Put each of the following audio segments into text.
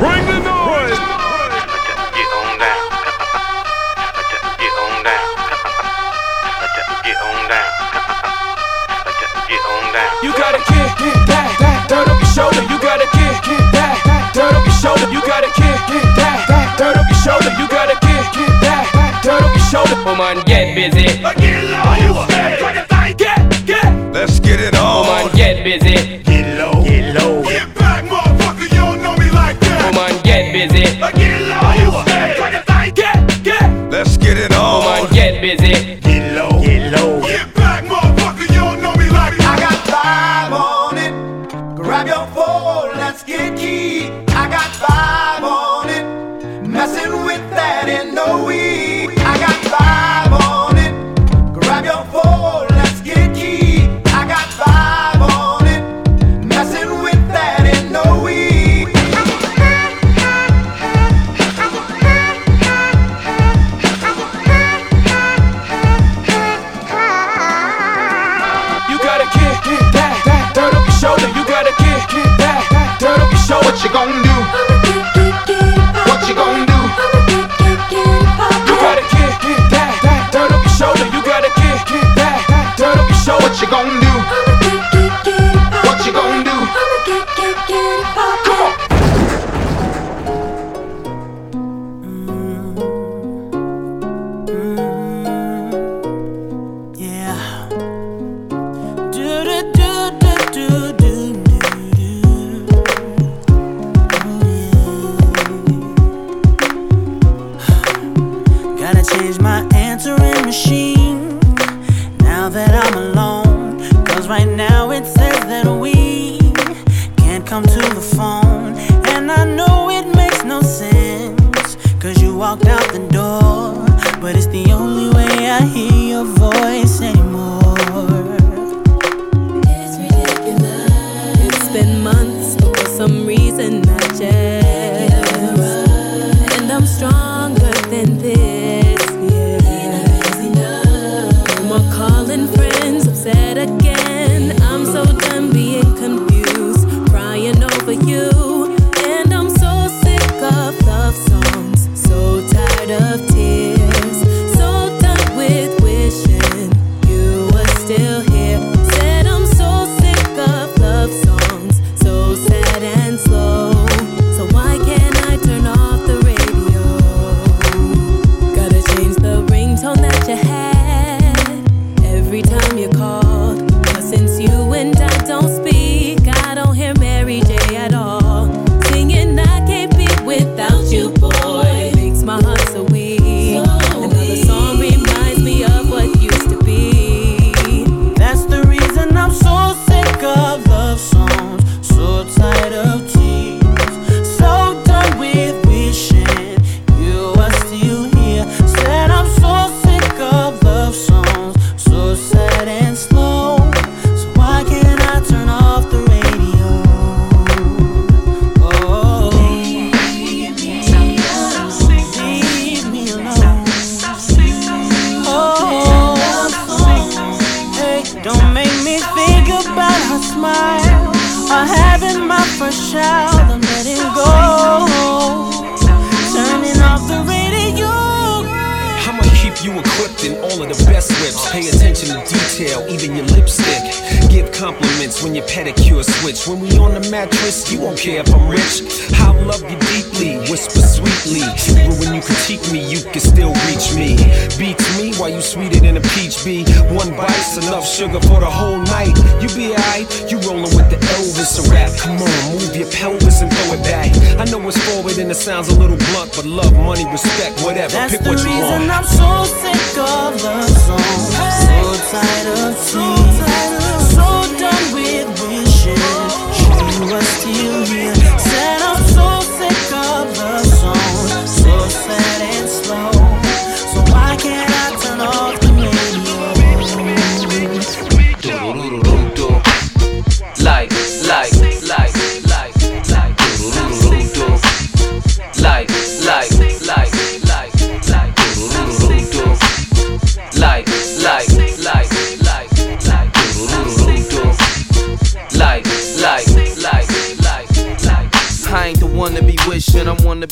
Bring the noise. Get on down. Get on down. Get on down. You gotta kick, get back, back, dirt on your shoulder. You gotta kick, get back, back, dirt on your shoulder. You gotta kick, get back, back, dirt on your shoulder. You gotta kick, get back, back, dirt on your shoulder. Come on, get busy. Get low, you get, get. Let's get it on. Come on, get busy.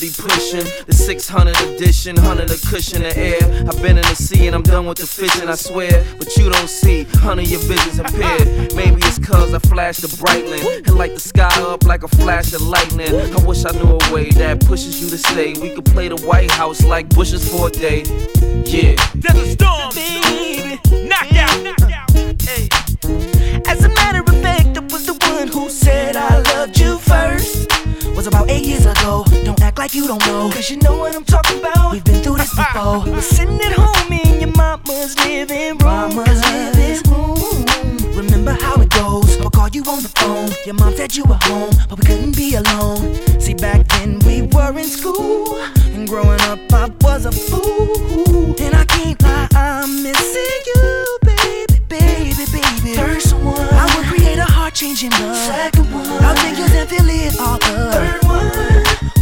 Be pushing. The 600 edition, 100 a cushion of air. I've been in the sea and I'm done with the fishing, I swear. But you don't see, honey, your vision's impaired. Maybe it's cause I flash the brightling and light the sky up like a flash of lightning. I wish I knew a way that pushes you to stay. We could play the White House like bushes for a day. Yeah. There's a storm, baby. Knocked out. About eight years ago. Don't act like you don't know. Cause you know what I'm talking about. We've been through this before. We were sitting at home in your mama's living room. Mama's living room. Remember how it goes. i call you on the phone. Your mom said you were home, but we couldn't be alone. See, back then we were in school. And growing up, I was a fool. And I can't lie, I'm missing you, baby, baby, baby. First one, I would create a heart changing love. Second one, I'll take yours and fill it all up. Third one,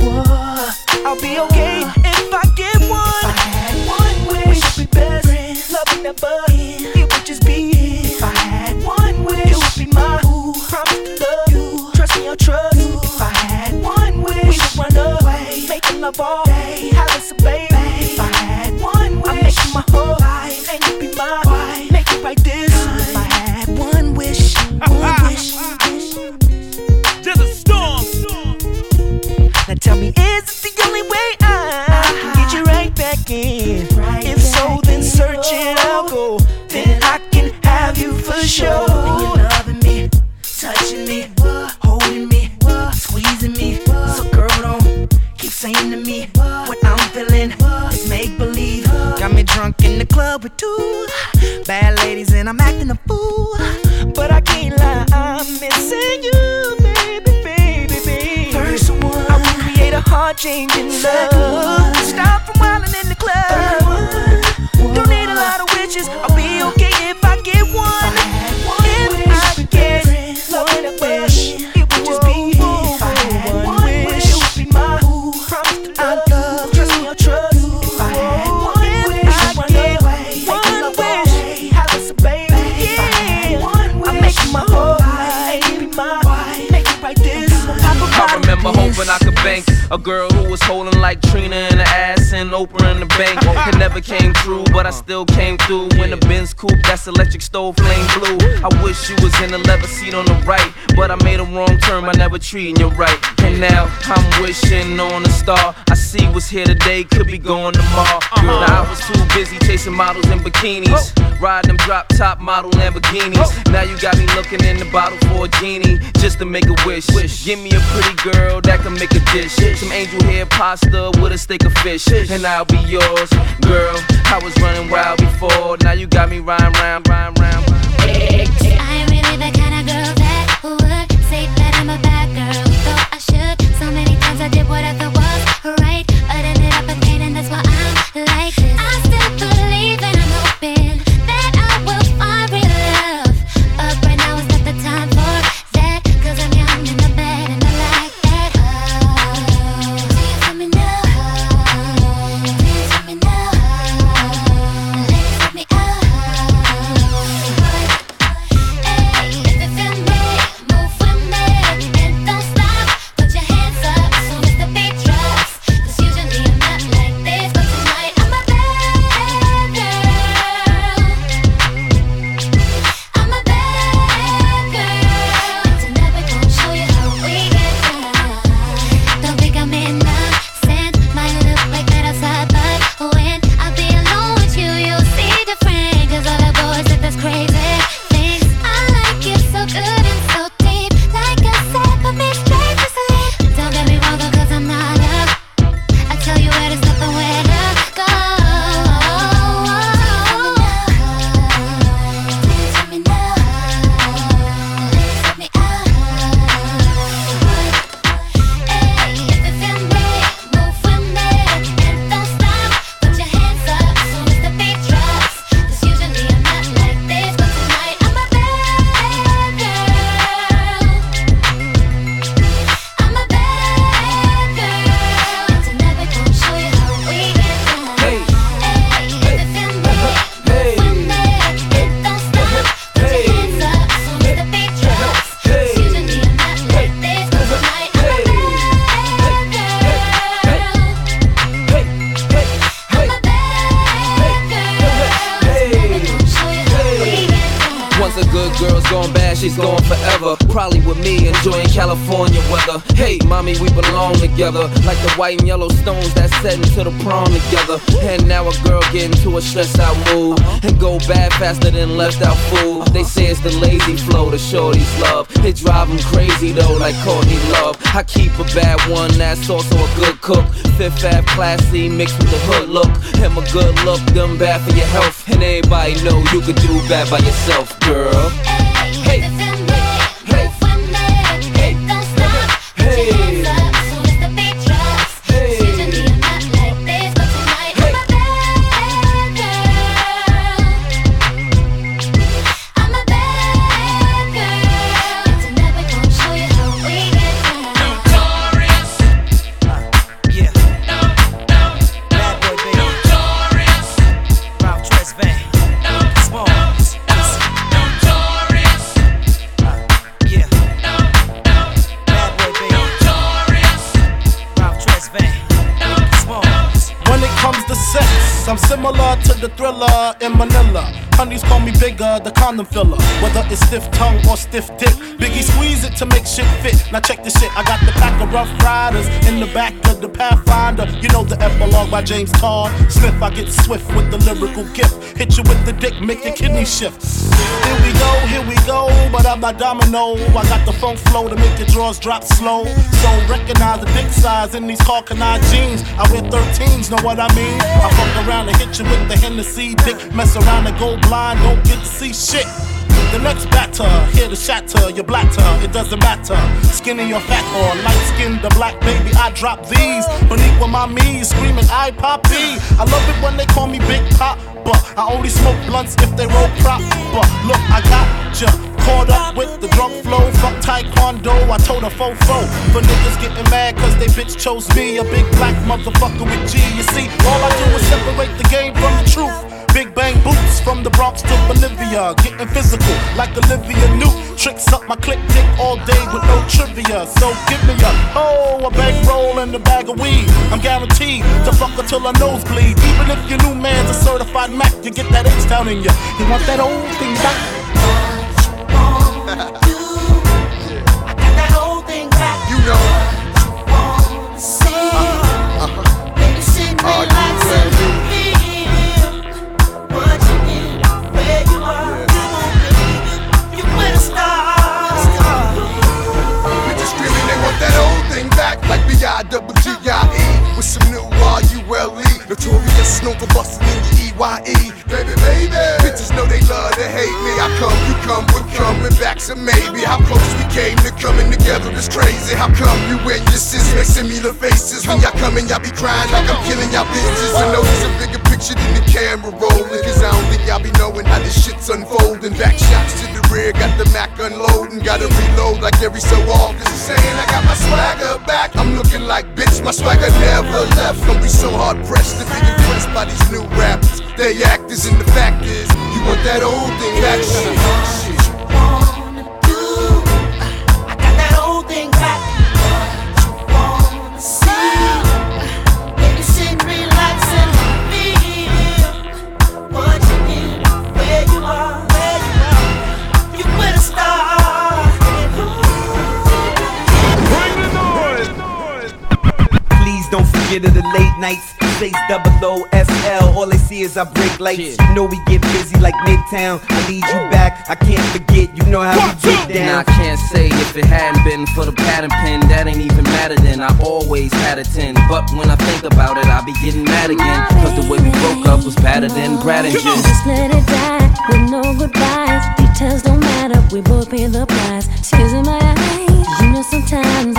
whoa, I'll be okay if I get one. If I had one wish, we could be best friends. Would never end. It would just be if I had one wish, it would be my ooh, promise to love you. Trust me, I'll trust you. If I had one wish, we would run away, making love all day, us a baby. Tell me, is it the only way I can get you right back in? If so, then search it out, go. Then I can have you for sure. And you're loving me, touching me, holding me, squeezing me. So girl, don't keep saying to me what I'm feeling is make believe. Got me drunk in the club with two bad ladies and I'm acting a fool. Heart changing love. Stop from wilding in the club. Don't need a lot of witches. I'll be okay a girl who was holding like Trina Oprah in the bank. It never came true, but I still came through when the Benz coupe that's electric stove flame blue. I wish you was in the leather seat on the right, but I made a wrong turn. I never treating you right, and now I'm wishing on a star. I see what's here today, could be going tomorrow. Now I was too busy chasing models in bikinis, riding them drop top model Lamborghinis. Now you got me looking in the bottle for a genie just to make a wish. Give me a pretty girl that can make a dish. Some angel hair pasta with a steak of fish. And I'll be yours, girl. I was running wild before. Now you got me rhyme, rhyme, rhyme, rhyme. I ain't really the kind of girl that would say that I'm a bad girl. Though I should. So many times I did what I thought white and yellow stones that set into the prom together. And now a girl get into a stressed out mood. And go bad faster than left out food. They say it's the lazy flow, the shorties love. It drive them crazy though, like Courtney Love. I keep a bad one that's also a good cook. Fifth Ave classy mixed with the hood look. And my good look, them bad for your health. And everybody know you can do bad by yourself, girl. Hey, bigger, the condom filler. Whether it's stiff tongue or stiff dick, Biggie squeeze it to make shit fit. Now check this shit, I got the pack of rough riders in the back of the Pathfinder. You know the epilogue by James Todd. Smith, I get swift with the lyrical gift. Hit you with the dick, make your kidney shift. Here we go, here we go, but I'm not domino. I got the funk flow to make your drawers drop slow. So recognize the dick size in these Hawkeye jeans. I wear 13s, know what I mean? I fuck around and hit you with the Hennessy dick. Mess around and go blind, get to see shit. The next batter, here to shatter your blatter, it doesn't matter. Skinny or fat or light skinned or black, baby, I drop these. Beneath with my knees, screaming, I poppy. I love it when they call me Big Pop, but I only smoke blunts if they roll prop. But look, I got ya. Caught up with the drunk flow, fuck taekwondo. I told a fofo for niggas getting mad cause they bitch chose me, a big black motherfucker with G. You see, all I do is separate the game from the truth. Big bang boots from the Bronx to Bolivia. Getting physical like Olivia Newt. Tricks up my click dick all day with no trivia. So give me a oh, a bankroll and a bag of weed. I'm guaranteed to fuck until till her nose bleed. Even if your new man's a certified Mac, you get that H down in ya. You want that old thing back? like B-I-double-G-I-E with some new R-U-L-E. Notorious, known for busting in your E-Y-E. Baby, baby. Bitches know they love to hate me. I come, you come, we're coming back. So maybe how close we came to coming together is crazy. How come you and your sis make similar faces? When y'all come and y'all be crying like I'm killing y'all bitches. I know there's a bigger picture than the camera rolling. Cause I don't think y'all be knowing how this shit's unfolding. Back shots to the rear, got the Mac unloading. Gotta reload like every so often. Saying I got my swagger back. I'm looking like bitch, my swagger never left. Don't be so hard pressed be impressed by these new rappers. They actors and the fact is, you want that old thing back. Shit. Please don't forget of the late nights. Chase double O S L. All they see is I break lights. You know we get busy like Midtown. I need you back. I can't forget. You know how we get And I can't say if it hadn't been for the pattern pen, that ain't even matter then. I always had a 10. But when I think about it, I be getting mad again. Cause the way we broke up was better than Brad and Jen. Just let it die with no goodbyes. Details don't matter, we both pay the price. Tears in my eyes, you know sometimes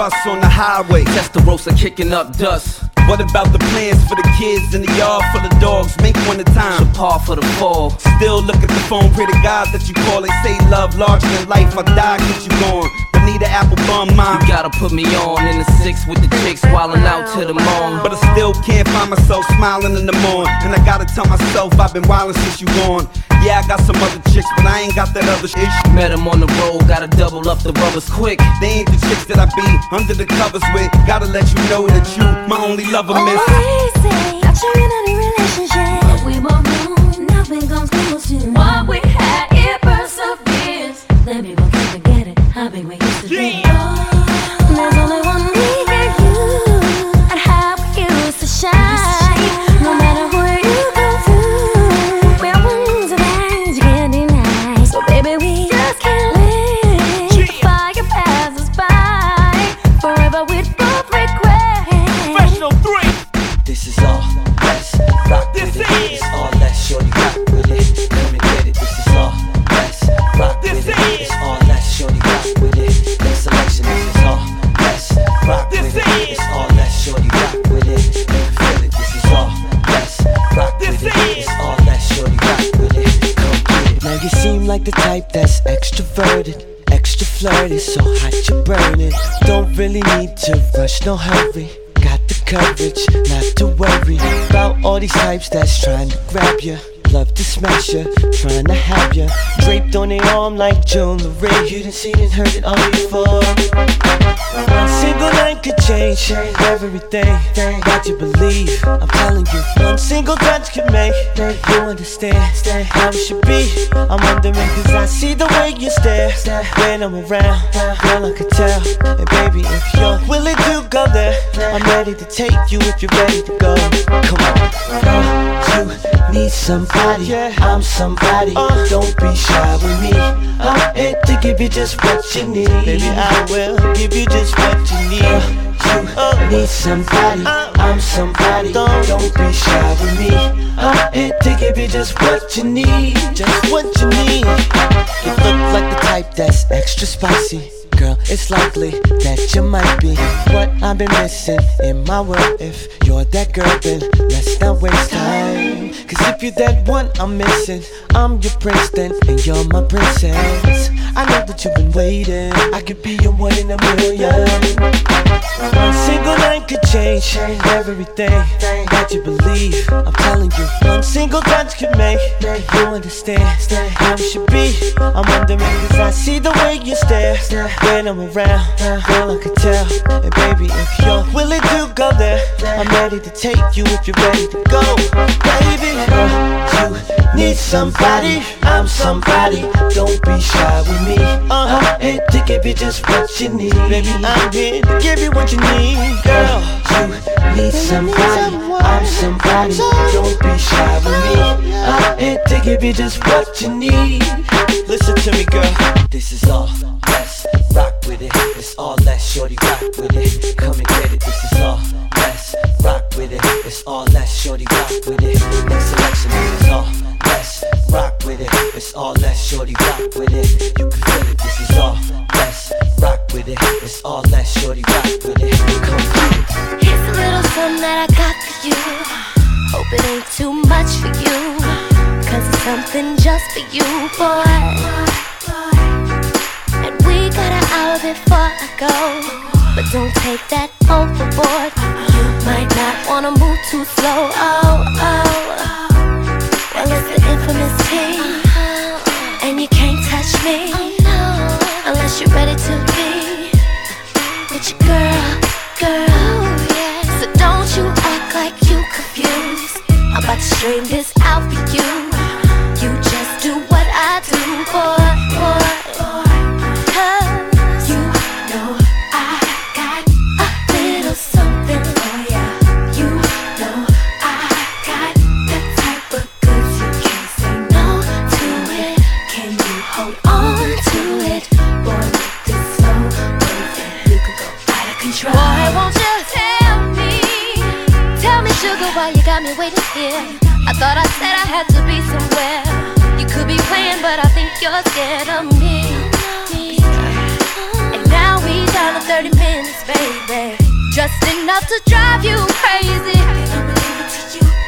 and trust on the highway. Testarossa kicking up dust. What about the plans for the kids in the yard full of dogs? Make one at a time. Par for the fall. Still look at the phone, pray to God that you call. They say love larger than life. I die cause you gone. Bonita Applebum, mom. You gotta put me on in the six with the chicks wildin' out to the morn. But I still can't find myself smiling in the morning. And I gotta tell myself I've been wildin' since you gone. Yeah, I got some other chicks, but I ain't got that other shit. Met him on the road, gotta double up the rubbers quick. They ain't the chicks that I be under the covers with. Gotta let you know that you my only lover, oh, miss. Always say, got you in a relationship. But we knew nothing comes close to what we had. It perseveres. Let me go forget it. How big we used to be. Like the type that's extroverted. Extra flirty, so hot you're burning. Don't really need to rush, no hurry. Got the courage not to worry about all these types that's trying to grab you. Love to smash you, trying to have you draped on their arm like Joan jewelry. You done seen and heard it all before. One single line could change everything that you believe. I'm telling you, one single touch can make you understand how it should be. I'm wondering cause I see the way you stare when I'm around. Girl, I could tell. And baby, if you're willing to go there, I'm ready to take you if you're ready to go. Come on. Girl, you need somebody. I'm somebody. Uh. Don't be shy with me. I'm here to give you just what you need. Baby, I will give you just what you need. Uh, you uh. need somebody. I'm somebody. Don't be shy with me. I'm here to give you just what you need. Just what you need. You look like the type that's extra spicy. Girl, it's likely that you might be what I've been missing in my world. If you're that girl, then let's not waste time. Cause if you're that one I'm missing, I'm your prince then, and you're my princess. I know that you've been waiting. I could be your one in a million. One single line could change everything that you believe. I'm telling you, one single touch could make you understand how it should be. I'm wondering cause I see the way you stare when I'm around. Girl, I could tell. And baby, if you're willing to go there, I'm ready to take you if you're ready to go. Baby, you need somebody. I'm somebody. Don't be shy with me. I'm here to give you just what you need. Baby, I'm here to give you what you need. Girl, you need somebody. I'm somebody. Don't be shy with me. Uh-huh. I'm to give you just what you need. Listen to me, girl. This is all less rock with it. It's all less shorty rock with it. Come and get it. This is all less rock with it. It's all less shorty rock with it. Next selection. This is all less rock with it. It's all less shorty rock with it. You can feel it. This is all less rock with it. It's all less shorty rock with it. Come it. Here's a little something that I got for you. Hope it ain't too much for you. Cause it's something just for you, boy. And we got an hour before I go. But don't take that overboard. You might not wanna move too slow. Oh, oh. Well, it's the infamous T. And you can't touch me. Unless you're ready to be with your girl, girl. So don't you act like you confused. I'm about to stream this out for you. Do what I do, boy, boy. 'Cause you know I got a little something for ya. You know I got type of goods you can't say no to it. Can you hold on to it? Boy, this slow could go out of control. Boy, won't you tell me? Tell me, sugar, why you got me waiting here? I thought I said I had to be somewhere. You could be playing, but I think you're scared of me. And now we down to 30 minutes, baby. Just enough to drive you crazy.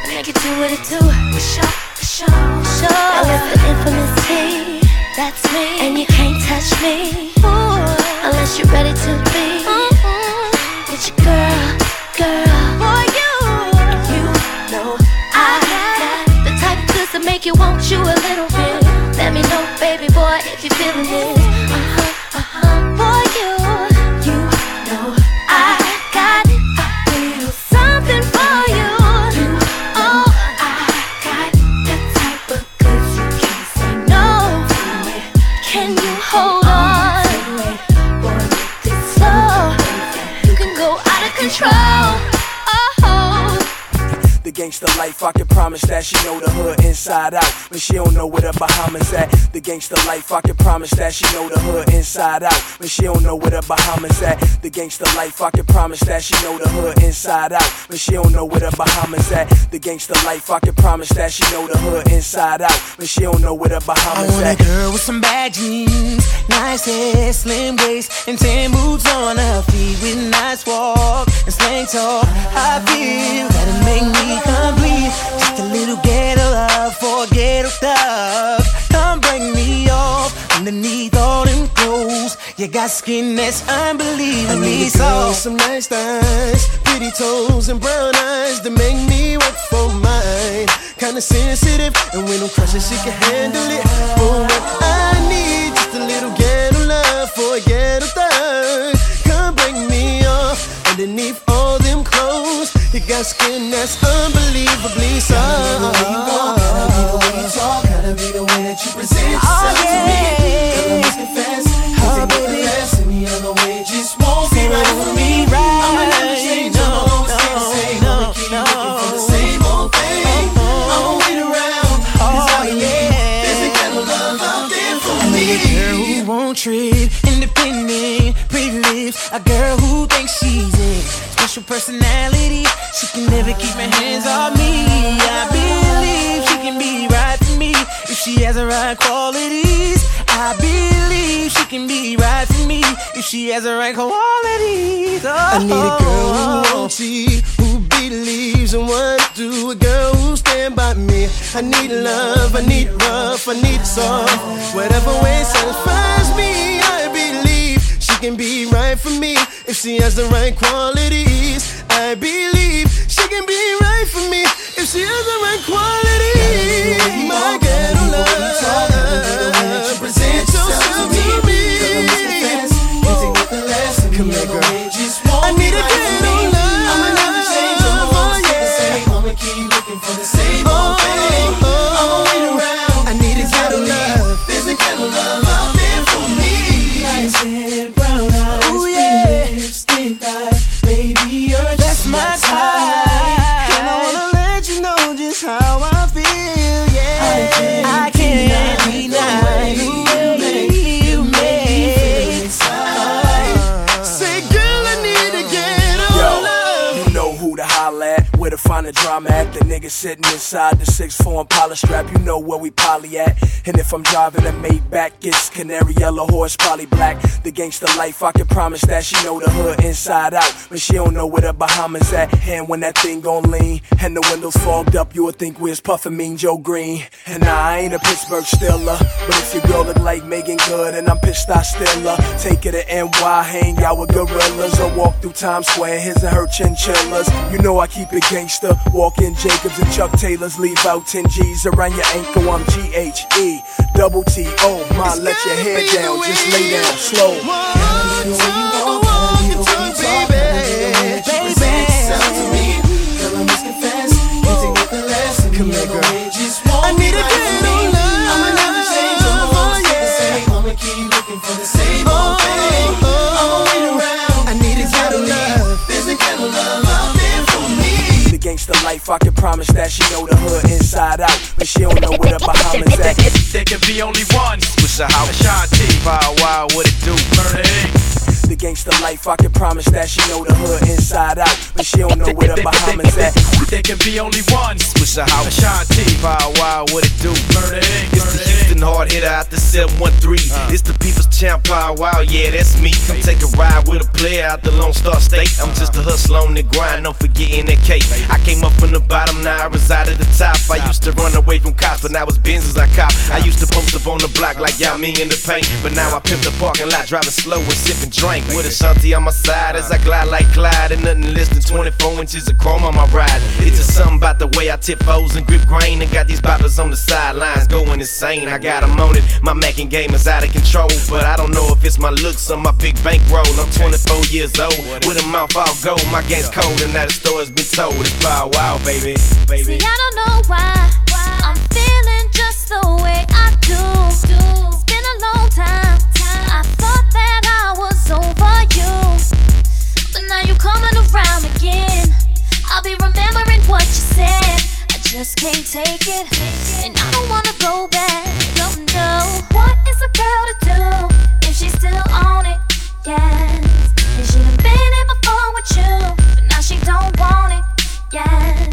Make it do what it do. For sure, for sure, for sure. Now it's the infamous T. That's me. And you can't touch me. Ooh. Unless you're ready to be. Mm-hmm. It's your girl, girl. Boy, you. You know I got the type of to make you want you a little know, baby boy, if you're feeling this. Uh-huh. Gangster life, I can promise that she know the hood inside out, but she don't know where the Bahamas at. The gangster life, I can promise that she know the hood inside out, but she don't know where the Bahamas at. The gangster life, I can promise that she know the hood inside out, but she don't know where the Bahamas at. The gangster life, I can promise that she know the hood inside out, but she don't know where the I Bahamas want a girl with some bad jeans, nice hair, slim waist, and tan boots on her feet with nice walk and slang talk. I feel that'll make me complete. Just a little ghetto love for a ghetto thug. Come bring me off underneath all them clothes. You got skin that's I unbelievably need a girl soft. some nice thighs, pretty toes and brown eyes that make me work for mine. Kinda sensitive, and when I'm crushing, she can handle it. But what I need, just a little ghetto love for a ghetto thug. Come bring me off underneath all them clothes. You got skin that's unbelievably soft. Gotta be the way you talk, gotta be the way that you present oh, yourself to me. Girl, I must confess, you take nothing less any other way, just won't be right for me. I'ma never change, I'ma always stay the same. I'ma keep looking for the same old thing. Uh-huh. I'ma wait around, 'cause I believe there's a kind of love out there for I need a me. girl who won't trip, independent, pretty lips. A girl who thinks she's it. Special personality, never keep her hands off me. I believe she can be right for me if she has the right qualities. I believe she can be right for me if she has the right qualities. Oh. I need a girl who won't cheat, who believes in what I do. A girl who stand by me. I need love, I need rough, I need soft. Whatever way satisfies me, I believe she can be right for me if she has the right qualities. I believe she can be right for me if she has the right qualities. My ghetto love, drama at. Nigga sitting inside the 6'4 Impala strap, you know where we poly at. And if I'm driving a Maybach, it's canary yellow horse, probably black. The gangster life, I can promise that she know the hood inside out, but she don't know where the Bahamas at. And when that thing gon' lean, and the windows fogged up, you would think we was puffin' Mean Joe Green. And I ain't a Pittsburgh Steeler, but if your girl look like Meagan Good, and I'm pissed I still her, take her to NY, hang out with gorillas, or walk through Times Square, his and her chinchillas. You know I keep it gangster, walk in Jacobs and Chuck Taylors, leave out 10 G's around your ankle. I'm G H E, double T O. Ma, let your hair down, just lay down slow. Gangster life, I can promise that she know the hood inside out, but she don't know where the Bahamas at. There can be only one. What's the house? Ashanti. Paul Wall, what it do? Murder Inc. The gangster life. I can promise that she know the hood inside out, but she don't know where the Bahamas at. There can be only one. Switch the house. Ashanti. Paul Wall, what it do? Murder Inc. It's the Houston hard hitter out the 713. It's the people's champ, Paul Wall, yeah, that's me. Come take a ride with a player out the Lone Star State. I'm just a hustler on the grind, don't forgetting that cake. I came up from the bottom, now I reside at the top. I used to run away from cops, but now it's Benzes I cop. I used to post up on the block like y'all me in the paint, but now I pimp the parking lot, driving slow and sipping drink. With Ashanti on my side as I glide like Clyde, and nothing less than 24 inches of chrome on my ride. It's just something about the way I tip foes and grip grain, and got these boppers on the sidelines going insane. I got 'em on it, my macking game is out of control, but I don't know if it's my looks or my big bankroll. I'm 24 years old, with a mouth all gold. My game's cold, and now the story's been told. It's Paul Wall, baby, baby. See, I don't know why I'm feeling just the way I do. It's around again. I'll be remembering what you said. I just can't take it, and I don't wanna go back. Don't know what is a girl to do if she's still on it. Yes, and she done been here before with you, but now she don't want it. Yes,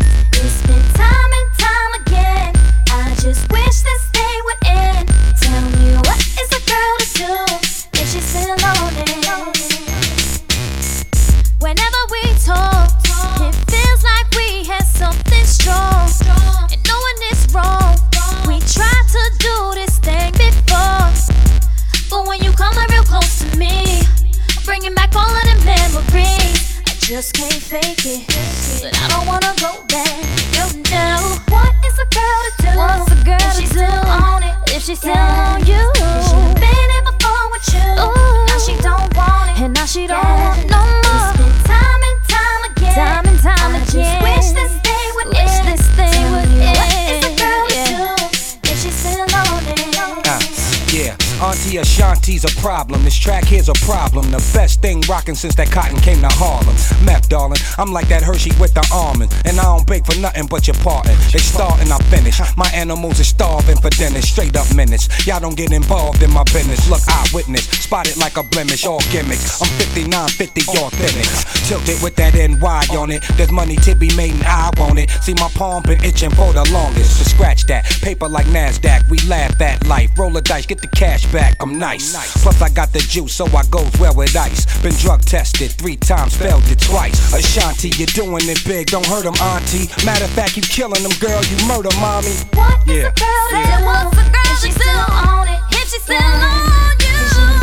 just can't fake it. But I don't wanna go back. You know what is a girl to do? What's a girl if she's still on it? If she's still on you? She done been here before with you, now she don't want it, and now she don't want no more. It's time and time again, time and time I again. just wish this day would wish end. this thing Tell would me end. What is a girl to do if she's still on it? Uh, yeah, Auntie Ashanti's a problem. This track here's a problem. The best thing rocking since that cotton came to Harlem. Meth, darling, I'm like that Hershey with the almond. And I don't bake for nothing but your parting. They start and I finish. My animals are starving for dinner, straight up minutes. Y'all don't get involved in my business. Look, eyewitness, spotted like a blemish, all gimmicks. I'm 59, 50, authentic. Tilted with that NY on it. There's money to be made and I want it. See, my palm been itching for the longest. So scratch that. Paper like NASDAQ, we laugh at life. Roll a dice, get the cash back. I'm nice. Plus, I got the juice, so I goes well with ice. Been drug tested three times, failed it twice. Ashanti, you're doing it big. Don't hurt hurt 'em, auntie. Matter of fact, you killing them, girl. You murder mommy. What is Yeah. a girl Yeah. do? What's a girl if she's still on it? If she's still on you,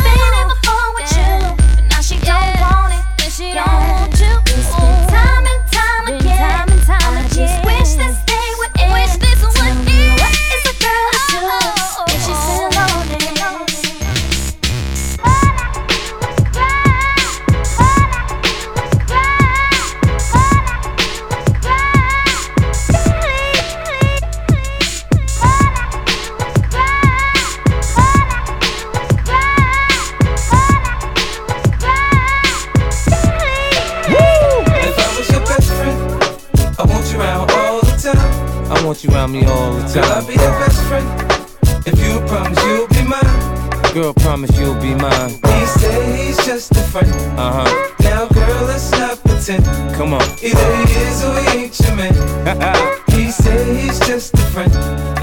you around me all the Girl, I'll be your best friend. If you promise you'll be mine. Girl, promise you'll be mine. He said he's just a friend. Uh huh. Now, girl, let's not pretend. Come on. Either he is or he ain't your man. he said he's just a friend.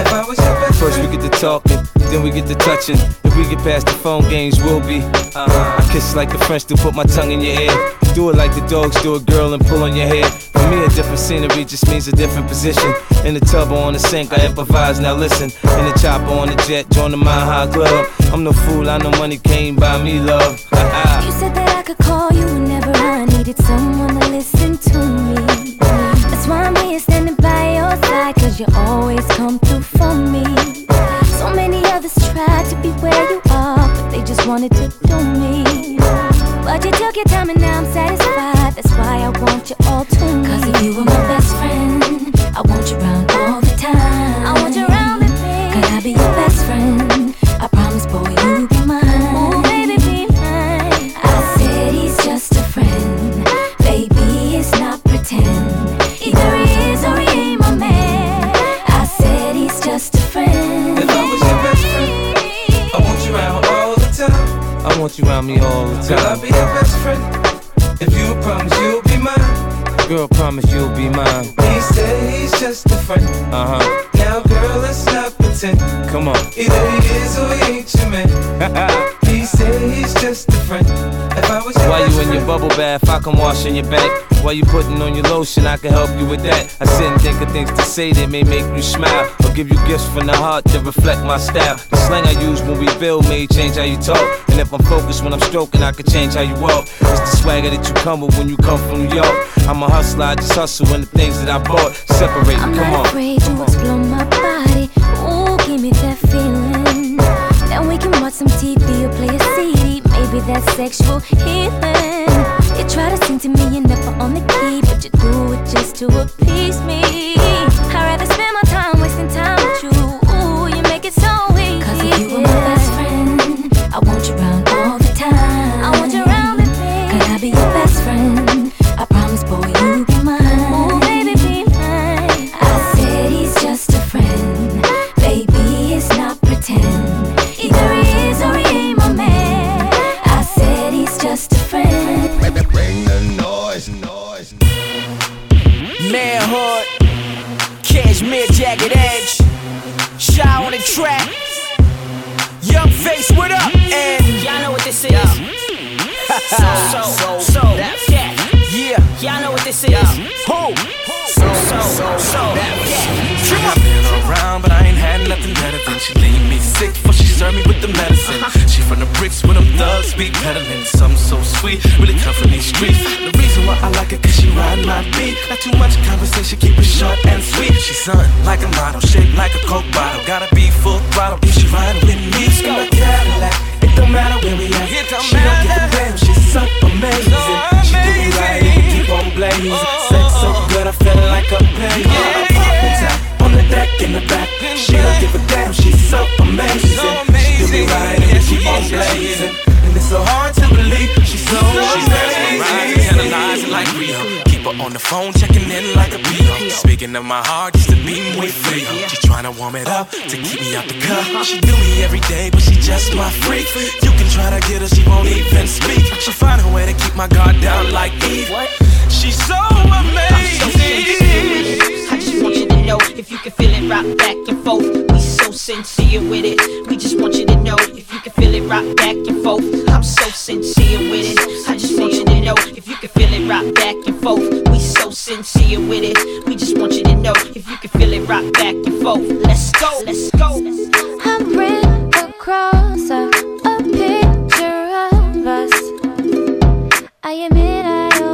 If I was your best First we get to talking, then we get to touching. If we get past the phone games, we'll be. Uh, I kiss like the French do, put my tongue in your ear. Do it like the dogs do a girl and pull on your hair. For me, a different scenery just means a different position. In the tub or on the sink, I improvise. Now listen, in the chopper on the jet, join the Mile High Club. I'm no fool, I know money came by me, love. You said that I could call you whenever I needed someone to listen to me. That's why I'm here standing by your side, cause you always come through for me. So many others tried to be where you are, but they just wanted to do me. But you took your time and now I'm satisfied. That's why I want you all to me. Cause if you were my best friend, I want you around all you around all the time. I want you around me all the Girl, I'll time. be your best friend. If you promise you'll be mine. Girl, promise you'll be mine. He said he's just a friend. Uh huh. Now, girl, let's not pretend. Come on. Either he is or he ain't your man. he said he's just a friend. If I was your While best you in your bubble bath, I can wash in your back. While you putting on your lotion, I can help you with that. I sit and think of things to say that may make you smile. Or give you gifts from the heart that reflect my style. The slang I use when we build may change how you talk. And if I'm focused when I'm stroking, I can change how you walk. It's the swagger that you come with when you come from New York. I'm a hustler, I just hustle in the things that I bought. Separate, I'm come not on. afraid to explore my body. Ooh, give me that feeling. Then we can watch some TV or play a That's sexual healing. You try to sing to me, you're never on the key, but you do it just to appease me. I'd rather spend my time wasting time with you. Ooh, you make it so easy. Cause if you were my best Manhood, cashmere jagged edge, shy on the track. Young face, what up? And y'all know what this is. so, so, so, yeah, yeah. Y'all know what this is. Who? So, so, so, so, yeah. I've been around, but I ain't had nothing better than she leave me sick before she me with the medicine. She from the bricks with them thugs be peddling. Something so sweet, really come from these streets. The reason why I like her, cause she ride my beat. Not too much conversation, keep it short and sweet. She's something like a model, shaped like a Coke bottle. Gotta be full throttle if she riding with me. Got a Cadillac, it don't matter where we at. It don't she don't give a damn, she's so amazing. She do me right, keep on blazing. Sex so good, I feel like a pain. Yeah, yeah. On the deck in the back, she don't give a damn, she's so amazing. She do me right, and keep blazing. And it's so hard to believe she's so She's mesmerizing, analyzing like Rio. Keep her on the phone, checking in like a Rio. Speaking of my heart, just to be with Frio. She trying to warm it up to keep me out the cup. She do me every day, but she just my freak. You can try to get her, she won't even speak. She find a way to keep my guard down like Eve. She's so amazing. Know if you can feel it rock back and forth. We so sincere with it. We just want you to know if you can feel it rock back and forth. I'm so sincere with it. I just want you to know if you can feel it rock back and forth. We so sincere with it. We just want you to know if you can feel it rock back and forth. Let's go, let's go. I'm ran across a, a picture of us. I admit I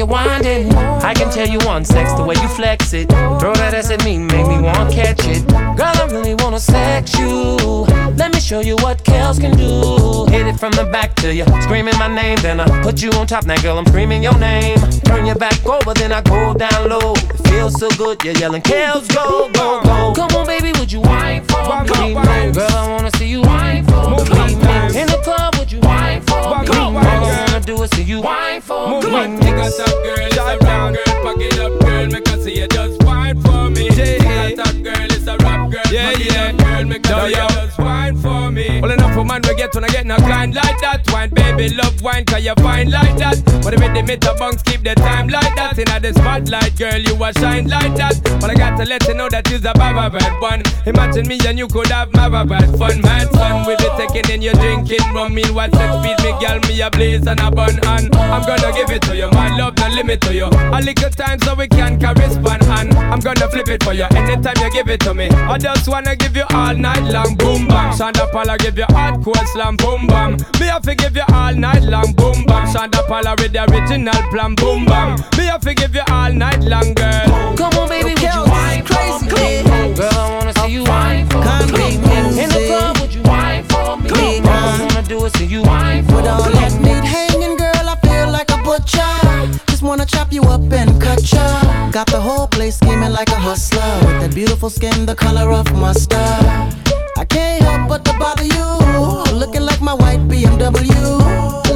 it while you're winding. I can tell you on sex the way you flex it. Throw that ass at me, make me want catch it. Girl, I really wanna sex you. Let me show you what Kels can do. Hit it from the back to you, screaming my name. Then I put you on top. Now, girl, I'm screaming your name. Turn your back over, then I go down low. It feels so good, you're yelling, Kels, go, go, go. Come on, baby, would you whine for me? Girl, I wanna see you whine for me. In the club, would you whine for me? All I wanna do is see you whine for me. Come on, take us up, girl. It's a rap girl. Pack it up, girl. Make us see you just fine for me. Take us up, girl. It's a rap girl. Yeah, yeah. girl. Make see you just fine for me. Well enough for man we get when I get no kind like that Wine. Baby love wine cause you fine like that. But if the meter bunks keep the time like that. Inna the spotlight girl you a shine like that. But I got to let you know that you's a baba bad one. Imagine me and you could have my bad fun. Mad fun we be taking in your drinking rum. Meanwhile sex speed me girl me a blaze and a bun. And I'm gonna give it to you my love no limit to you. A little time so we can correspond And I'm gonna flip it for you. Anytime you give it to me I just wanna give you all night long boom bam. Sean da Paula give you hardcore slam boom bam. Me have to give you all night long boom bam. Sean da Paula with the original plan boom bam. Me have to give you all night long girl. Come on baby would you whine for me? Girl I wanna see you whine for me. In the club would you whine for me? All I wanna do is see you whine for With all that meat hanging, girl, I feel like a butcher. Just wanna chop you up and cut ya. Got the whole place scheming like a hustler. With that beautiful skin, the color of mustard. I can't help but to bother you. Looking like my white BMW.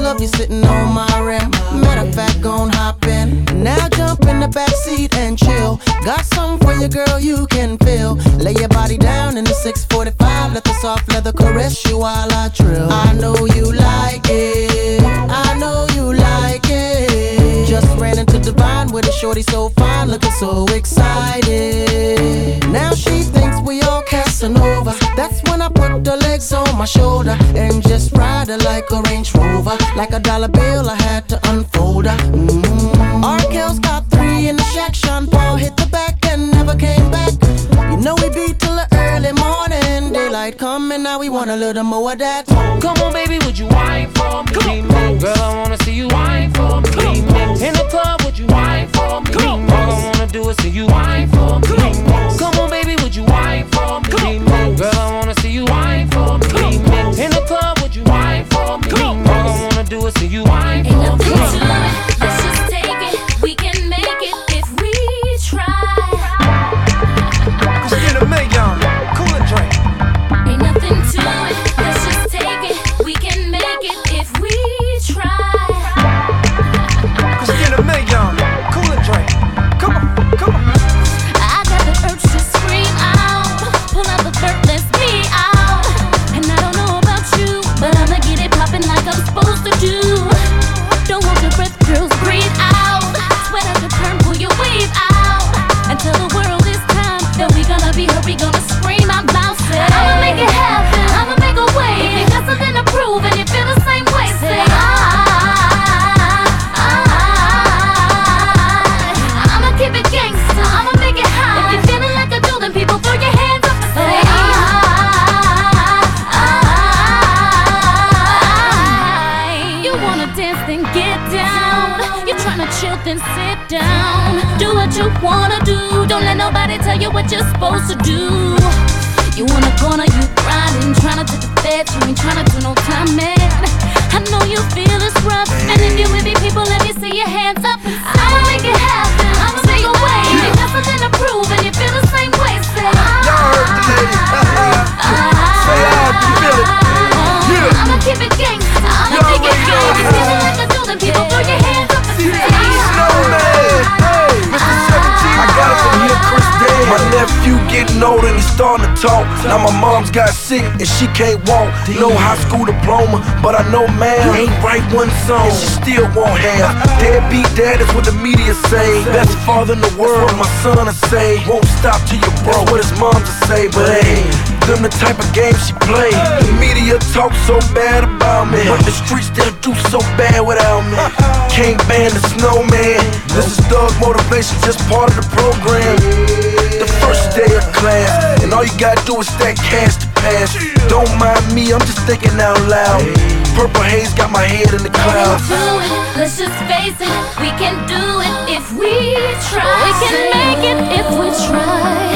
Love you sitting on my rim. Matter of fact, gon' hop in. Now jump in the back seat and chill. Got something for you, girl, you can feel. Lay your body down in the 645. Let the soft leather caress you while I drill. I know you like it. I know. Just ran into Divine with a shorty so fine, looking so excited. Now she thinks we all Casanova. That's when I put the legs on my shoulder and just ride her like a Range Rover. Like a dollar bill, I had to unfold her. Mm-hmm. R. Kel's got three in the shack. Sean Paul hit now we want a little more of that. Come on, baby, would you whine for me? Girl, I wanna see you whine for me. In the club, would you whine for me? All I wanna do is see you whine for me. Come on, baby, would you whine for me? Girl, I wanna see you whine for me. say. Won't stop till you broke. What his mom to say, but hey, them the type of game she play. The media talk so bad about me, but the streets still do so bad without me. Can't ban the snowman. This is thug motivation, just part of the program. The first day of class, and all you gotta do is stack cash to past. Don't mind me, I'm just thinking out loud. Purple haze got my head in the clouds. Let's just face it, we can do it if we try. We can make it if we try.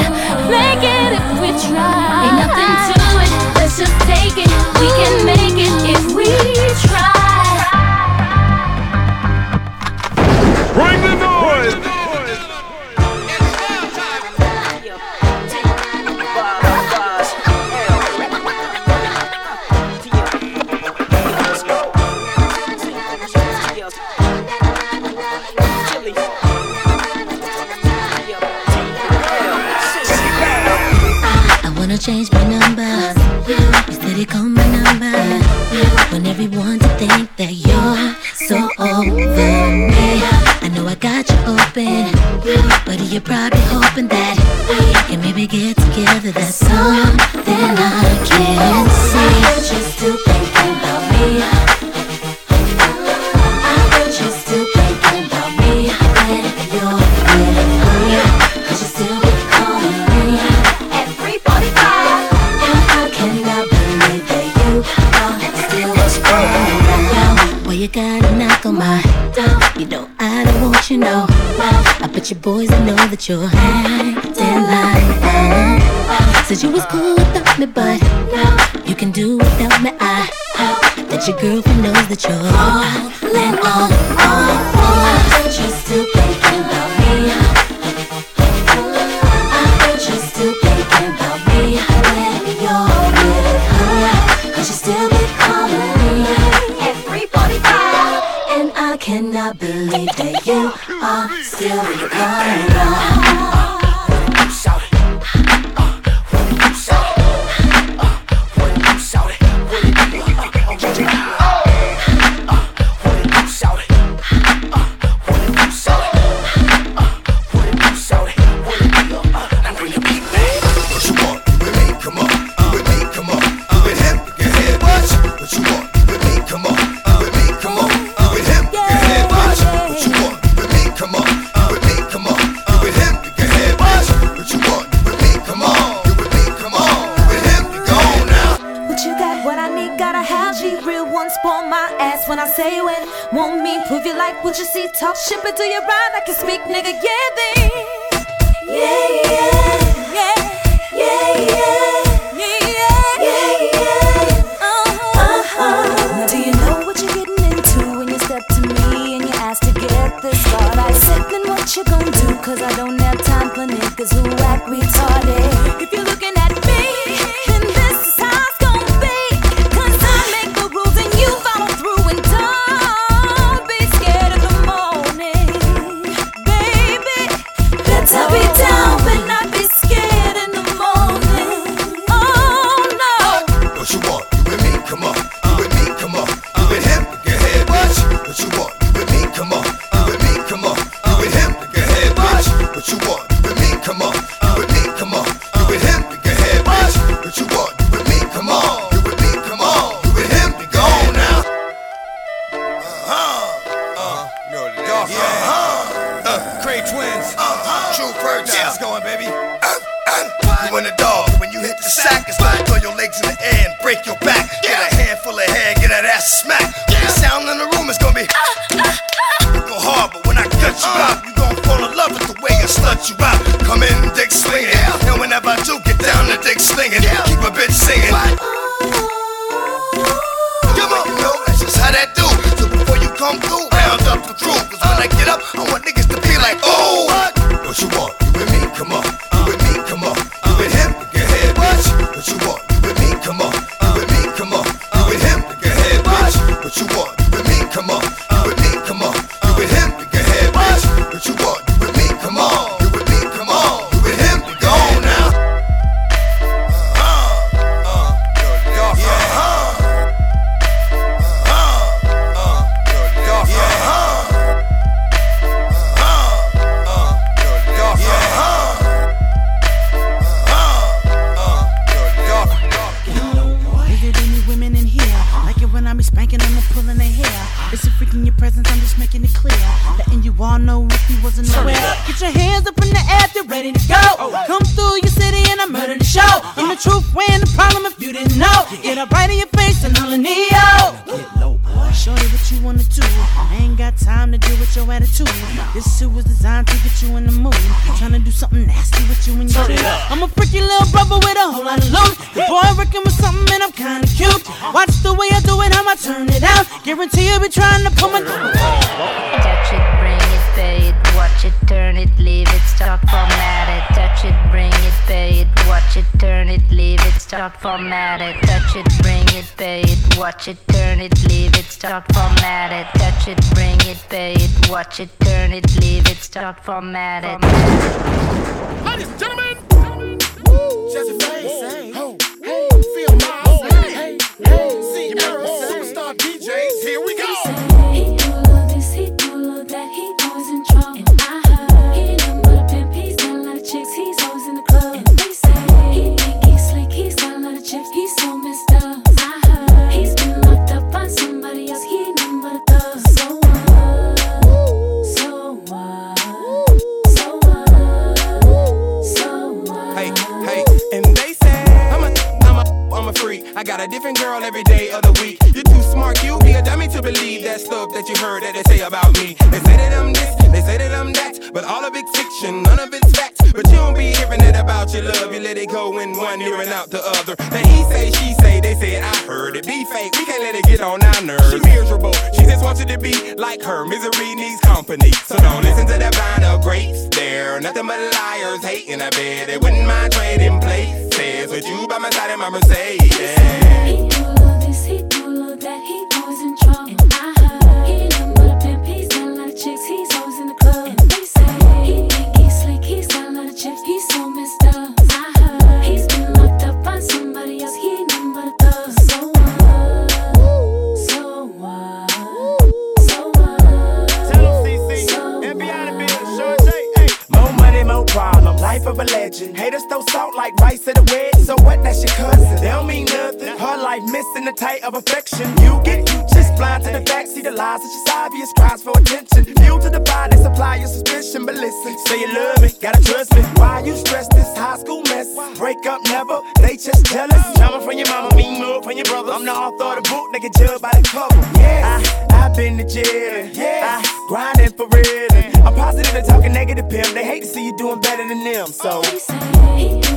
your girl who knows that you're all in all. see talk ship it to your rhyme? I can speak, nigga. Yeah, they. Yeah, yeah. Yeah, yeah, yeah. Yeah, yeah. yeah. Uh-huh. Uh-huh. Now, do you know what you're getting into when you step to me and you ask to get this far? Then what you gonna do? Cause I don't know. And all in Neo. Get low, boy. Show you what you wanna do. I ain't got time to deal with your attitude. This shit was designed to get you in the mood. Trying to do something nasty with you and your Turn. I'm a freaky little brother with a whole lot of loot. The boy working with something and I'm kinda cute. Watch the way I do it, how I turn it out. Guarantee you'll be trying to pull my. Touch it, bring it, pay it, watch it, turn it, leave it, start format it. Start format it. Touch it, bring it, pay it, watch it, turn it, leave it, start format it. Touch it, bring it, pay it, watch it, turn it, leave it, start format it. Ladies and gentlemen, Jesse hey, feel my hey, hey, hey, see superstar DJs, here we go. Got a different girl every day of the week. You're too smart, you be a dummy to believe that stuff that you heard that they say about me. They say that I'm this, they say that I'm that, but all of it's fiction, none of it's fact. But you don't be hearing it about your love, you let it go in one ear and out the other. That he say, she say, they say I heard it. Be fake, we can't let it get on our nerves. She miserable, she just wants you to be like her. Misery needs company, so don't listen to that vine of grapes. They're nothing but liars, hating. I bet they wouldn't mind trading with you by my side in my Mercedes. He all this, he all that, he always in trouble. And I heard he done a pimp, he's got a lot of chicks, he's always in the club. And they say he think he's slick, he's got a lot of chicks, he's so messed Life of a legend. Haters throw salt like rice at a wedding. So what? That's your cousin. They don't mean nothing. Her life missing the tight of affection. You get you just blind to the facts. See the lies, it's just obvious. Cries for attention. Fuel to the they supply your suspicion. But listen, say you love me, gotta trust me. Why you stress this high school mess? Break up never, they just tell jealous. Drama from your mama, mean more from your brother. I'm the author of the book, they can judge by the cover. Yeah, I've been to jail. Yeah, grinding for real. And talking negative, pimp. They hate to see you doing better than them. So.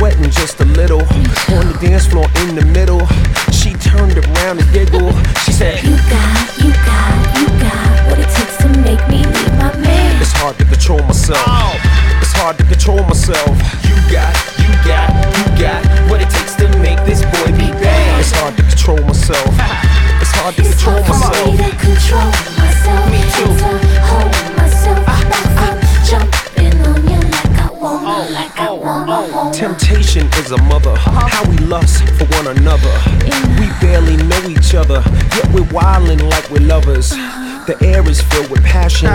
Sweating just a little. On the dance floor in the middle, she turned around and giggled. She said, You got, you got, you got what it takes to make me leave my man. It's hard to control myself. It's hard to control myself. You got, you got, you got what it takes to make this boy be bad. It's hard to control myself. It's hard to control myself. To control myself. Me too. Temptation is a mother. How we lust for one another. We barely know each other, yet we're wildin' like we're lovers. The air is filled with passion.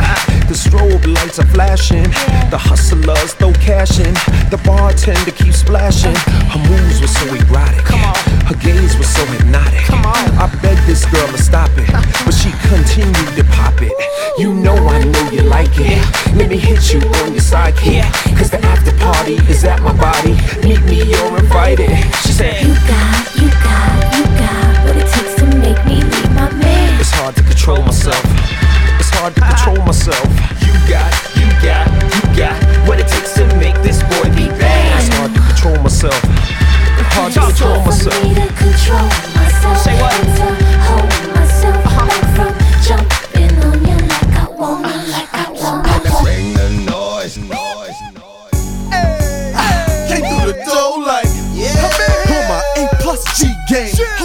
The strobe lights are flashing. The hustlers throw cash in. The bartender keeps splashing. Her moves were so erotic. Her gaze was so hypnotic. I begged this girl to stop it, but she continued to pop it. You know I know you like it. Let me hit you on your sidekick. Cause the after party is at my body. Meet me, you're invited. She said, You got, you got, you got what it takes to make me leave. It's hard to control myself. It's hard to control myself. You got, you got, you got what it takes to make this boy be bad. It's hard to control myself. It's Hard to control myself. For me to control myself. Say what? To hold myself uh-huh. back from jumping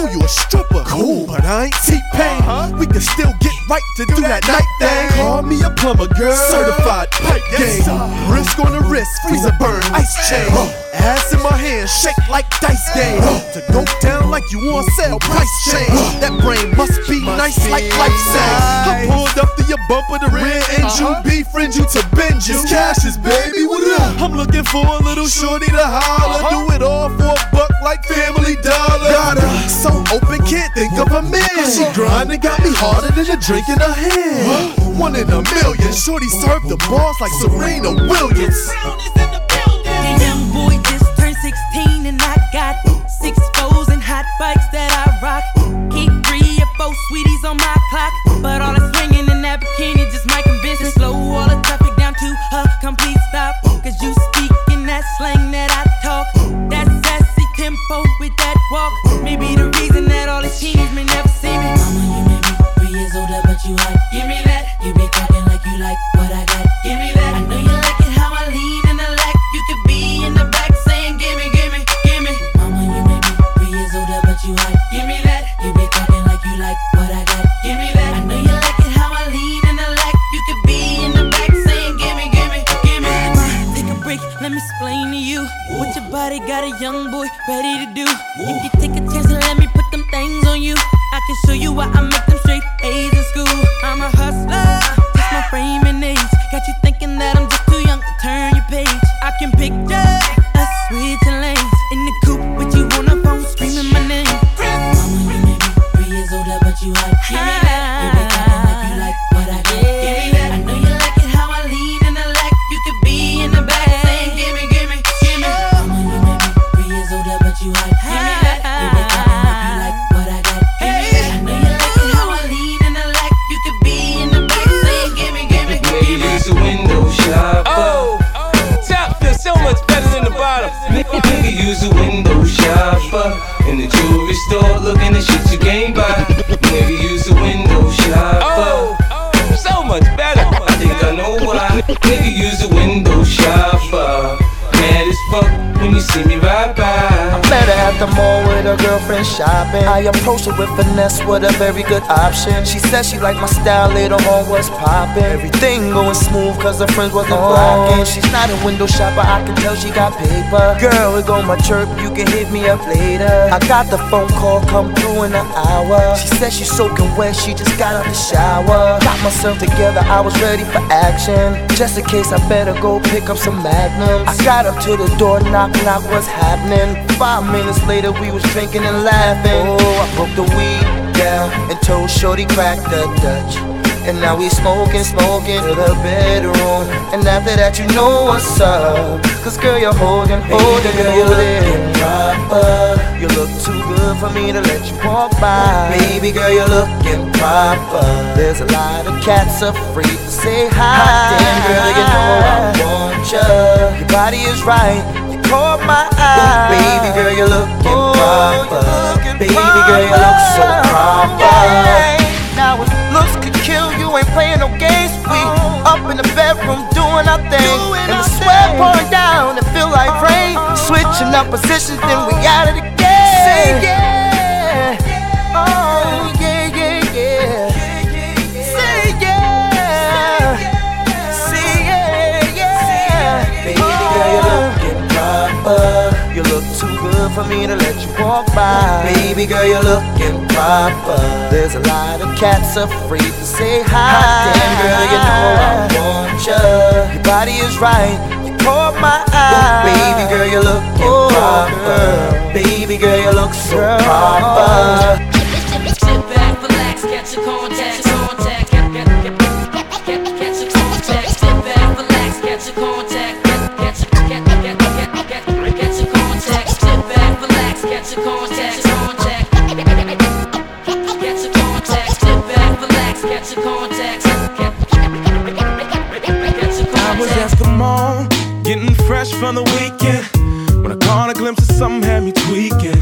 you a stripper? Cool, but I ain't T-Pain. Huh? We can still right to do that night thing. Call me a plumber, girl. Certified pipe game. Risk on the wrist, freezer burn, ice chain. Ass in my hand, shake like dice game. To go down like you on sale, price change. That brain must be nice like life saying. I pulled up to your bumper, the rear engine, befriend you to binge you. Cashes, baby, what up? I'm looking for a little shorty to holler. Uh-huh. Do it all for a buck like Family Dollar. Got her so open, can't think of a man. She grinding, got me harder than a drink in her hand. One in a million. Shorty served the boss like Serena Williams. The young boy just turned 16 and I got six foes and hot bikes that I rock. Keep three or four sweeties on my clock, but all that's with a very good option. She said she liked my style, later on was popping. Everything going smooth cause her friends wasn't oh. blocking. She's not a window shopper, I can tell she got paper. Girl, here go my chirp, you can hit me up later. I got the phone call, come through in an hour. She said she's soaking wet, she just got out the shower. Got myself together, I was ready for action. Just in case I better go pick up some magnums. I got up to the door, knock, knock, what's happening? Five minutes later, we was drinking and laughing. Oh, I broke the weed down and told Shorty crack the Dutch. And now we smoking, smoking to the bedroom. And after that, you know what's up. Cause girl, you're holding, holding, girl, you're looking proper. You look too good for me to let you walk by. Baby girl, you're looking proper. There's a lot of cats afraid to say hi. Damn, girl, you know I want ya. Your body is right caught my eye. Ooh, baby girl, you're looking Ooh, proper. You're looking baby proper. girl, you look so proper. Yeah. Now if looks could kill, you ain't playing no games. We oh. up in the bedroom doing our thing, doing and the sweat pouring down, it feel like rain. Uh-huh. Switching up positions, then we out of the game. Say yeah. Me to let you walk by. Baby girl, you're looking proper. There's a lot of cats afraid to say hi. Damn girl, you know I want ya. Your body is right. You caught my eye. baby girl, you're looking oh, proper. Baby girl, you look so proper. From the weekend. When I caught a glimpse of something had me tweaking.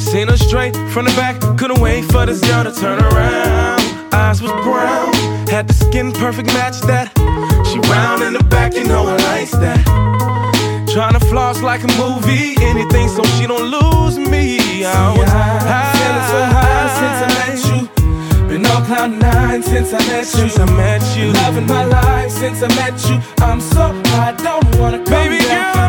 Seen her straight from the back, couldn't wait for this girl to turn around. Eyes was brown, had the skin perfect match that. She round in the back, you know I likes that. Trying to floss like a movie, anything so she don't lose me. I was high, feeling so high you. Been on cloud nine since I met you. Since I met you. Loving my life since I met you. I'm so high, I don't wanna come Baby girl,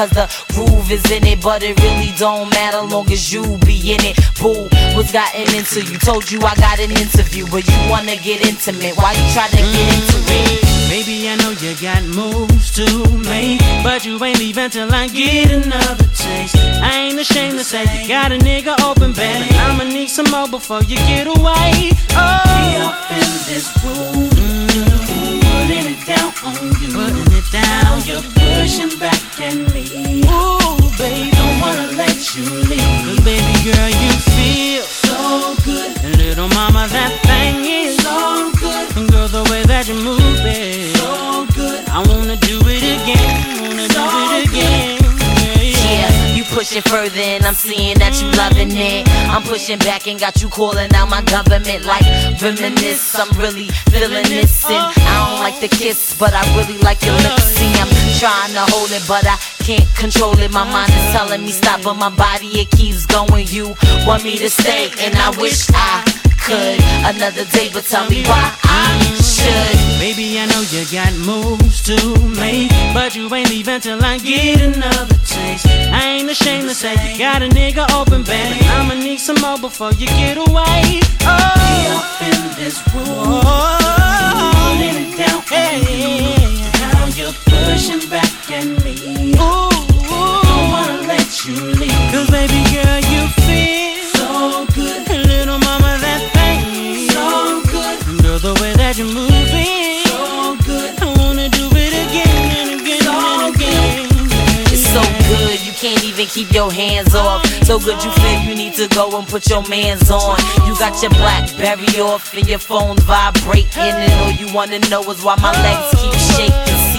cause the groove is in it, but it really don't matter long as you be in it. Boo, what's gotten into you? Told you I got an interview, but you wanna get intimate. Why you try to get mm. into it? Baby, I know you got moves to make, but you ain't leaving till I get another taste. I ain't ashamed to say you got a nigga open, baby. I'ma need some more before you get away. Oh, up in this room, putting it down on you, down. You're pushing back at me. Ooh, baby, don't wanna let you leave. Cause baby girl, you feel so good. And little mama, that thing is so good. And girl, the way that you move it, so good. I wanna do it again, wanna do it again. You pushing further and I'm seeing that you loving it. I'm pushing back and got you calling out my government like reminisce. I'm really feeling this and I don't like the kiss, but I really like your lips. See, I'm trying to hold it, but I can't control it. My mind is telling me stop, but my body it keeps going. You want me to stay, and I wish I could another day, but tell me why I should. Baby, I know you got moves to make, but you ain't leaving till I get another taste. I ain't ashamed to say you got a nigga open, baby. I'ma need some more before you get away. Oh, we up in this room, putting it down you. Now you're pushing back at me. Ooh, moving. So good. I wanna do it again and again and again. It's so good, you can't even keep your hands off. So good you feel you need to go and put your mans on. You got your Blackberry off and your phone vibrating, and all you wanna know is why my legs keep shaking.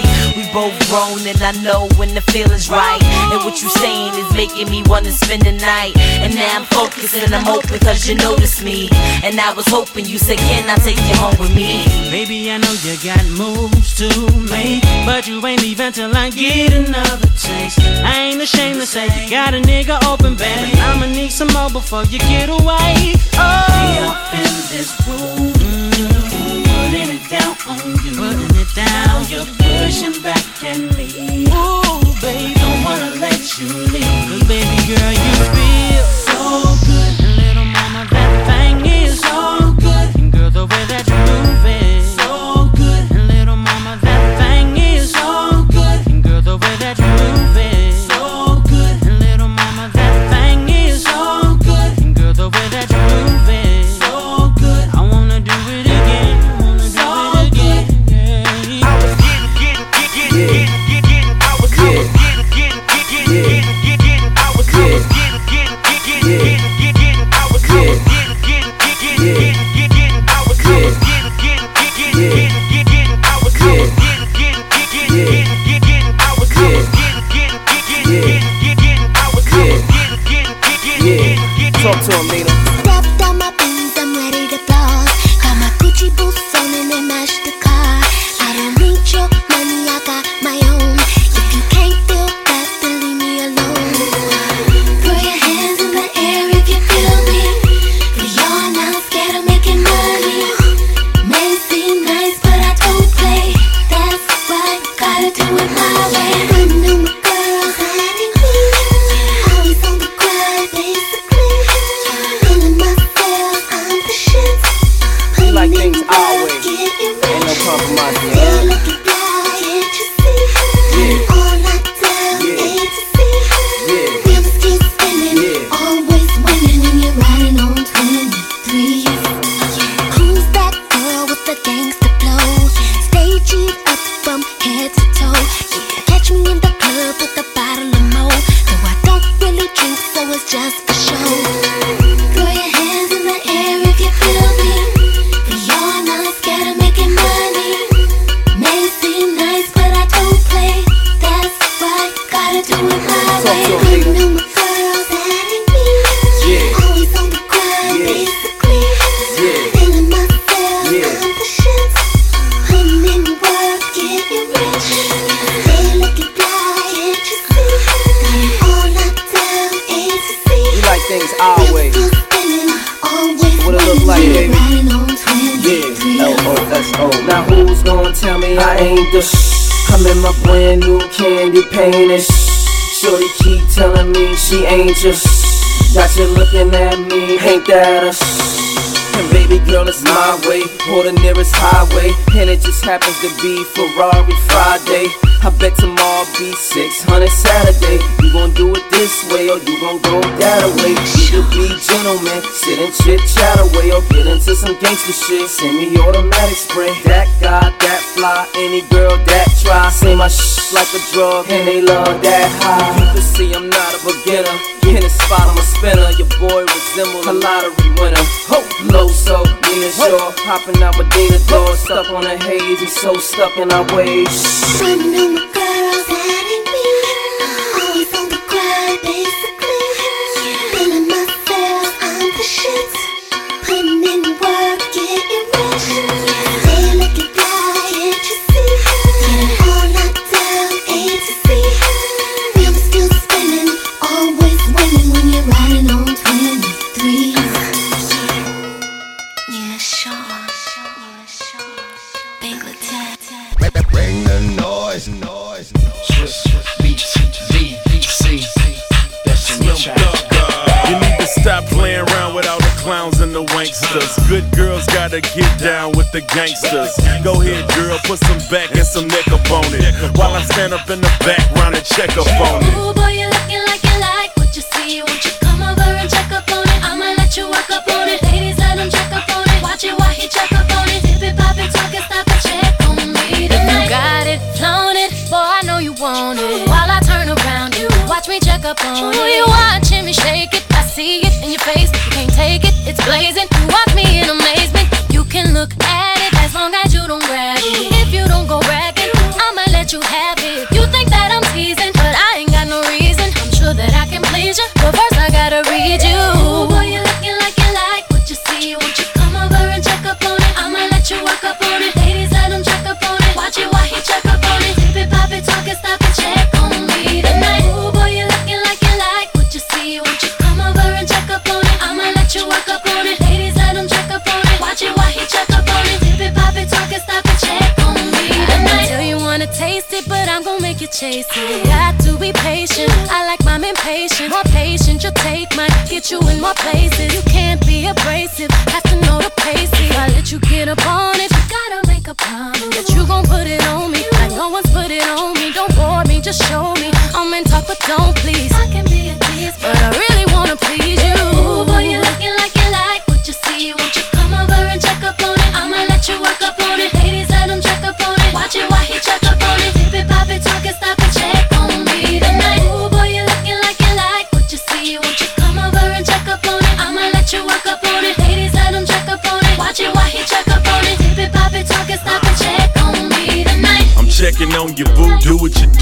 See, we both grown, and I know when the feeling's right. And what you saying is making me wanna spend the night. And now I'm focused and I'm open cause you noticed me. And I was hoping you said, Can I take you home with me? Baby, I know you got moves to make, but you ain't leaving till I get another taste. I ain't ashamed to say you got a nigga open, baby. I'ma need some more before you get away. Oh, we up in this room, putting it down on you, putting it down. You're pushing back at me. Ooh, baby, don't wanna let you leave, 'cause baby girl, you feel so good. And little mama, that thing is so good. And girl, the way that be Ferrari Friday. I bet tomorrow be 600 Saturday. You gon' do it this way, or you gon' go that way. Could be gentlemen, sit and chit chat away, or get into some gangster shit. Semi automatic spray. That guy, that fly, any girl that try. Say my like a drug, and they love that high. You can see I'm not a beginner. In the spot, I'm a spinner. Your boy resembles a lottery winner. Ho, low so, Nina Shaw, hopping out Medina door, stuck on a haze, and so stuck in our ways. Gangsters. Go ahead, girl, put some back and some neck up on it. While I stand up in the background and check up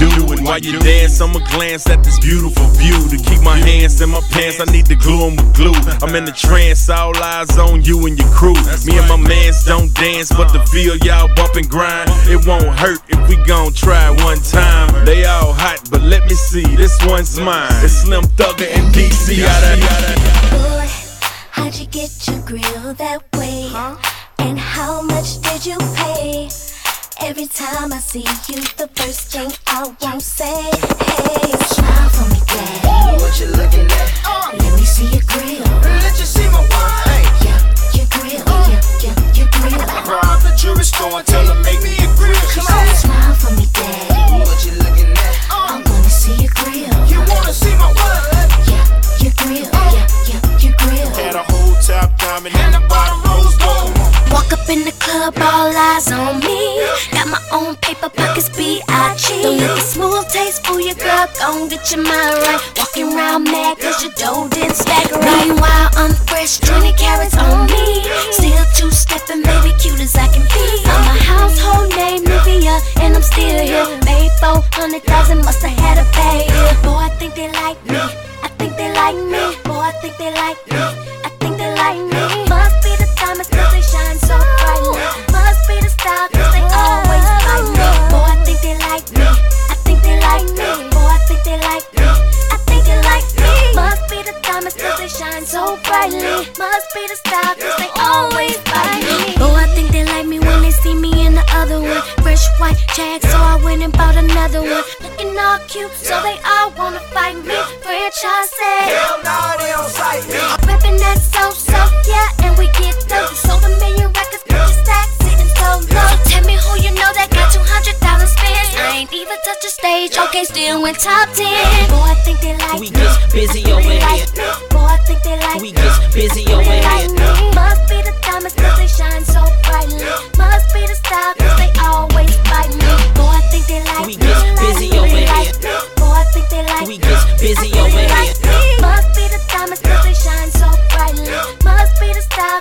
do what you do. And while you dance, I'ma glance at this beautiful view. To keep my hands in my pants, I need to glue 'em with glue. I'm in the trance, all eyes on you and your crew. Me and my mans don't dance, but to feel y'all bump and grind, it won't hurt if we gon' try one time. They all hot, but let me see, this one's mine. It's Slim Thugger and DC. Yada, yada. Boy, how'd you get your grill that way? And how much did you pay? Every time I see you, the first thing I won't say, hey, smile for me, daddy. What you looking at? Uh. Let me see your grill. Let you see my wine. Hey, yeah, your grill, uh. yeah, yeah, your grill. Rob the jewelry store and tell her make me a grill. She said, smile for me, daddy. What you looking at? Uh. I'm gonna see your grill. You wanna see my? Yeah, your grill, yeah, yeah, your grill. Had a whole top diamond and the bottom. Walk up in the club, all eyes on me. Got my own paper pockets, B.I.G. Don't the smooth taste fool your girl, gon' get your mind right. Walking around mad cause your dough didn't stack right. Meanwhile, I'm fresh, 20 carats on me. Still two stepping, baby, cute as I can be. I'm a household name, Nivea, and I'm still here. Made 400,000, must have had a pay. Boy, I think they like me. I think they like me. Boy, I think they like me. I think they like me. Must like me. Boy, I think they like me. I think they like me. Must be the diamonds cause they shine so brightly. Must be the style cause they always like me. Boy, I think they like me when they see me in the other one. Fresh white jag, so I went and bought another one. Looking all cute, so they all wanna fight me. Franchise Hell nah, they don't sight me. Reppin' that so so, yeah, and we get those. Sold a million records, put your stacks so low. Tell me who you know that got 200,000 spins. I ain't even touched the stage, okay, still went top 10. Boy, I think they like We me. get busy over here. like. Boy, I think they like We get busy over like here. me. Must be the diamonds cause they shine so brightly. Must be the style cause they always fight me. Boy, I think they like We me. get busy over here. Boy, I think they like We get busy over here. like. Must be the diamonds cause they shine so brightly. Must be the style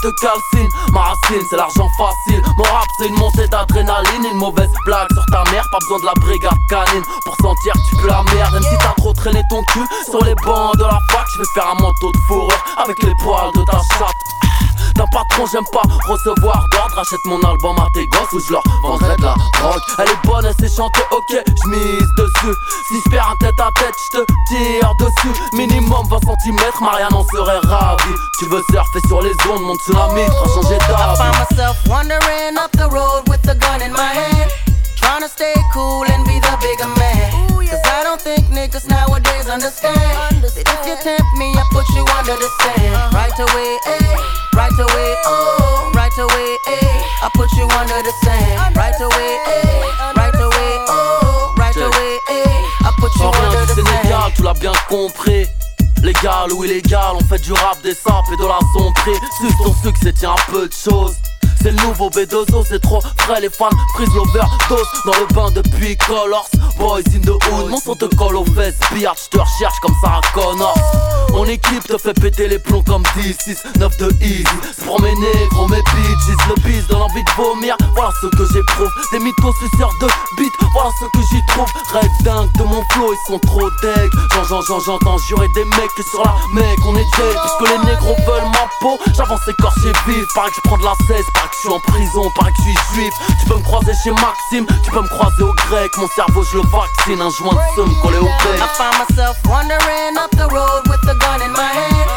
te calcine. Ma racine, c'est l'argent facile. Mon rap, c'est une montée d'adrénaline. Une mauvaise blague sur ta mère, pas besoin de la brigade canine. Pour sentir que tu pues la merde Même si t'as trop traîné ton cul sur les bancs de la fac Je vais faire un manteau de fourrure avec les poils de ta chatte. D'un patron, j'aime pas recevoir d'ordre. Achète mon album à tes gosses ou je leur vendrai de la drogue. Elle est bonne, elle sait chanter, ok, je veux surfer sur les ondes, mon tsunami, fera changer I d'avis. find myself wandering up the road with a gun in my hand. Trying to stay cool and be the bigger man. Cause I don't think niggas nowadays understand. That if you tempt me, I put you under the sand. Right away, eh? Right away, oh. Right away, eh? I put you under the sand. Right away, eh? Right away, oh. Right away, eh? I put you under the Sénégal, sand. tu l'as bien compris. Légal ou illégal, on fait du rap, des sapes et de la sombrerie. Suce ton succès, tiens un peu de choses. C'est le nouveau B2O, c'est trop frais, les fans prise l'overdose Dans le bain depuis Colors, boys in the hood Mon son te colle aux fesses, billard, je te recherche comme Sarah Connor Mon équipe te fait péter les plombs comme 10, 6, 9 de easy. Se promener, gros mes bitches, le bis donne envie de vomir. Voilà ce que j'éprouve, des mythos suceurs de beat Voilà ce que j'y trouve, rêve dingue de mon flow, ils sont trop deg. J'en, j'en, j'en, j'entends jurer des mecs que sur la mec on est dead. Puisque les négros veulent ma peau, j'avance écorché vif. Paraît que je prends de la cesse, que je suis en prison, paraît que je suis juif Tu peux me croiser chez Maxime, tu peux me croiser au grec Mon cerveau je le vaccine, un joint de seum collé au bec I find myself wandering up the road with a gun in my hand.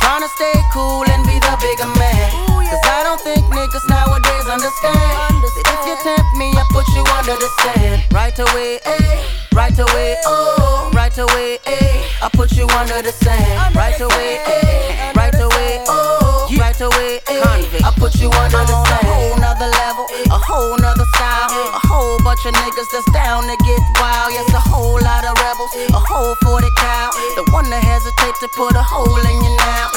Trying to stay cool and be the bigger man. Cause I don't think niggas nowadays understand. That if you tempt me, I put you under the sand. Right away, eh? Right away, oh. Right away, eh? I put you under the sand. Right away, eh? I put you the sand. A whole nother level, a whole nother style. A whole bunch of niggas that's down to get wild. Yes, a whole lot of rebels, a whole 40 cow. The one that hesitate to put a hole in you now.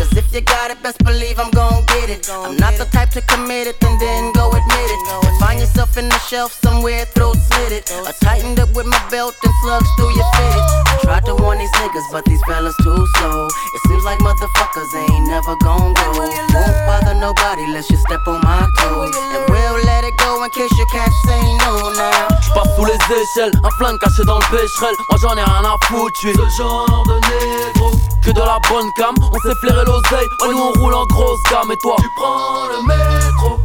Cause if you got it, best believe I'm gon' get it. I'm not the type to commit it and then go admit it. Find yourself in the shelf somewhere, throat slit it. I tightened up with my belt and slugs through your fitted. I tried to warn these niggas, but these fellas too slow. It seems like motherfuckers ain't never gon' go. Won't bother nobody unless you step on my toes. And we'll let it go in case you can't say no now. J'passe sous les échelles, un flingue caché dans le pécherel Moi j'en ai rien à foutre, je suis ce genre de négro que de la bonne cam. On s'est flairé l'oseille, Ouais, nous on roule en grosse gamme. Et toi? Tu prends le métro.